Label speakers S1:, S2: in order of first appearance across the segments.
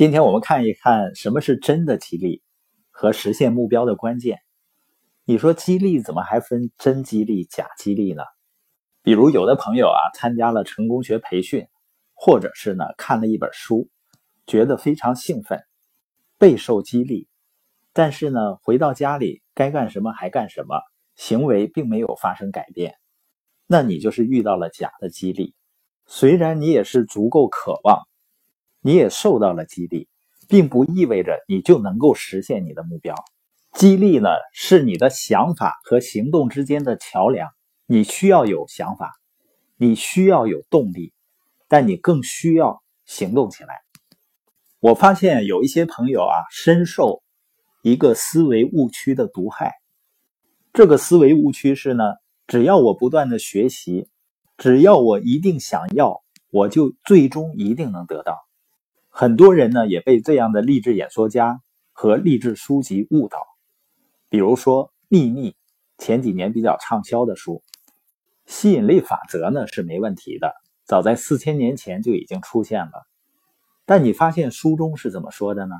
S1: 今天我们看一看什么是真的激励和实现目标的关键。你说激励怎么还分真激励、假激励呢？比如有的朋友啊参加了成功学培训，或者是呢看了一本书，觉得非常兴奋，备受激励，但是呢回到家里该干什么还干什么，行为并没有发生改变，那你就是遇到了假的激励。虽然你也是足够渴望。你也受到了激励，并不意味着你就能够实现你的目标。激励呢，是你的想法和行动之间的桥梁。你需要有想法，你需要有动力，但你更需要行动起来。我发现有一些朋友啊，深受一个思维误区的毒害。这个思维误区是呢，只要我不断的学习，只要我一定想要，我就最终一定能得到。很多人呢也被这样的励志演说家和励志书籍误导，比如说《秘密》前几年比较畅销的书，吸引力法则呢是没问题的，早在四千年前就已经出现了。但你发现书中是怎么说的呢？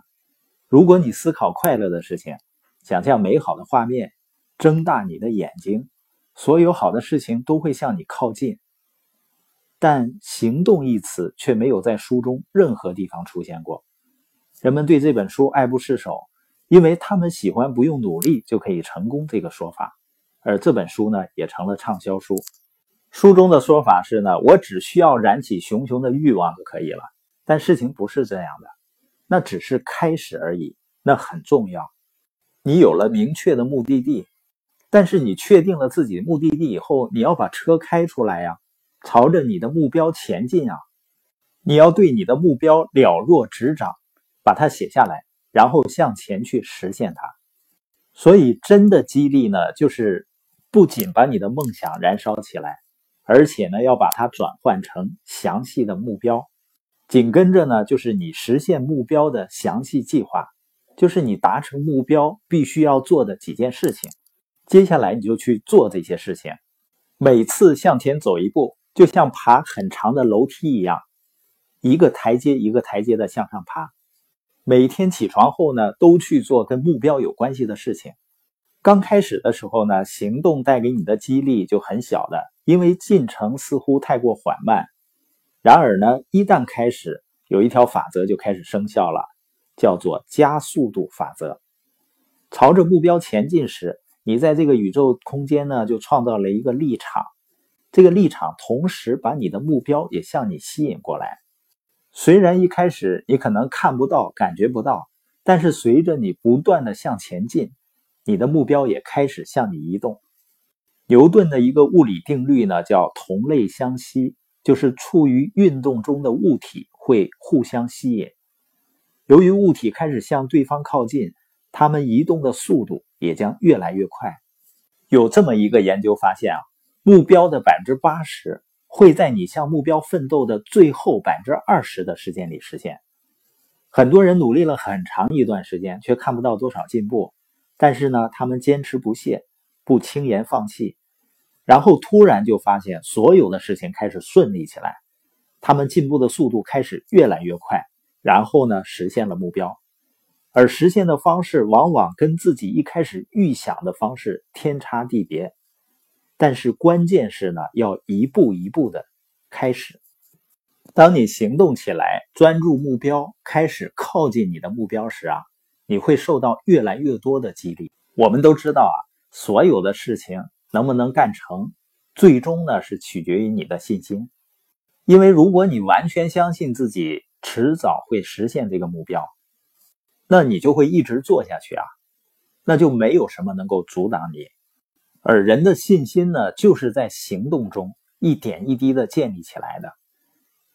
S1: 如果你思考快乐的事情，想象美好的画面，睁大你的眼睛，所有好的事情都会向你靠近。但“行动”一词却没有在书中任何地方出现过。人们对这本书爱不释手，因为他们喜欢“不用努力就可以成功”这个说法。而这本书呢，也成了畅销书。书中的说法是呢，我只需要燃起熊熊的欲望就可以了。但事情不是这样的，那只是开始而已。那很重要。你有了明确的目的地，但是你确定了自己目的地以后，你要把车开出来呀。朝着你的目标前进啊！你要对你的目标了若指掌，把它写下来，然后向前去实现它。所以，真的激励呢，就是不仅把你的梦想燃烧起来，而且呢，要把它转换成详细的目标。紧跟着呢，就是你实现目标的详细计划，就是你达成目标必须要做的几件事情。接下来你就去做这些事情，每次向前走一步。就像爬很长的楼梯一样，一个台阶一个台阶的向上爬。每天起床后呢，都去做跟目标有关系的事情。刚开始的时候呢，行动带给你的激励就很小的，因为进程似乎太过缓慢。然而呢，一旦开始，有一条法则就开始生效了，叫做加速度法则。朝着目标前进时，你在这个宇宙空间呢，就创造了一个立场。这个立场同时把你的目标也向你吸引过来。虽然一开始你可能看不到、感觉不到，但是随着你不断的向前进，你的目标也开始向你移动。牛顿的一个物理定律呢，叫同类相吸，就是处于运动中的物体会互相吸引。由于物体开始向对方靠近，它们移动的速度也将越来越快。有这么一个研究发现啊。目标的百分之八十会在你向目标奋斗的最后百分之二十的时间里实现。很多人努力了很长一段时间，却看不到多少进步。但是呢，他们坚持不懈，不轻言放弃，然后突然就发现所有的事情开始顺利起来，他们进步的速度开始越来越快，然后呢，实现了目标。而实现的方式往往跟自己一开始预想的方式天差地别。但是关键是呢，要一步一步的开始。当你行动起来，专注目标，开始靠近你的目标时啊，你会受到越来越多的激励。我们都知道啊，所有的事情能不能干成，最终呢是取决于你的信心。因为如果你完全相信自己迟早会实现这个目标，那你就会一直做下去啊，那就没有什么能够阻挡你。而人的信心呢，就是在行动中一点一滴的建立起来的，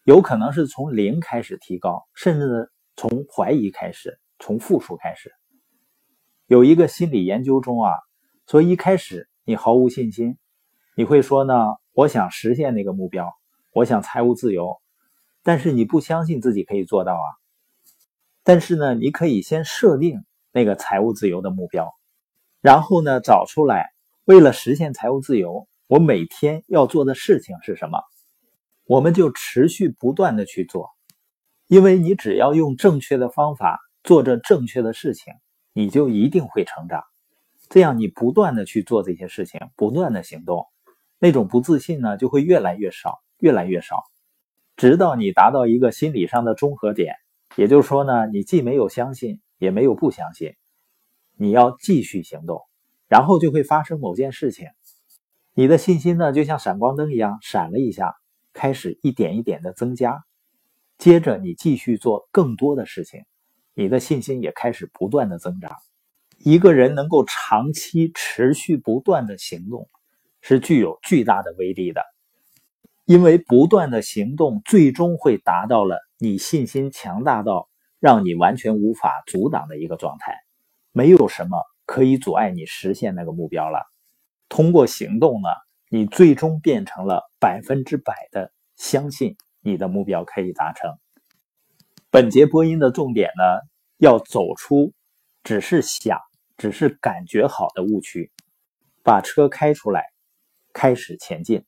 S1: 有可能是从零开始提高，甚至从怀疑开始，从负数开始。有一个心理研究中啊，说一开始你毫无信心，你会说呢，我想实现那个目标，我想财务自由，但是你不相信自己可以做到啊。但是呢，你可以先设定那个财务自由的目标，然后呢，找出来。为了实现财务自由，我每天要做的事情是什么？我们就持续不断的去做，因为你只要用正确的方法做着正确的事情，你就一定会成长。这样，你不断的去做这些事情，不断的行动，那种不自信呢就会越来越少，越来越少，直到你达到一个心理上的中和点。也就是说呢，你既没有相信，也没有不相信，你要继续行动，然后就会发生某件事情，你的信心呢就像闪光灯一样闪了一下，开始一点一点的增加，接着你继续做更多的事情，你的信心也开始不断的增长。一个人能够长期持续不断的行动，是具有巨大的威力的，因为不断的行动最终会达到了。你信心强大到让你完全无法阻挡的一个状态，没有什么可以阻碍你实现那个目标了。通过行动呢，你最终变成了百分之百的相信你的目标可以达成。本节播音的重点呢，要走出只是想、只是感觉好的误区，把车开出来，开始前进。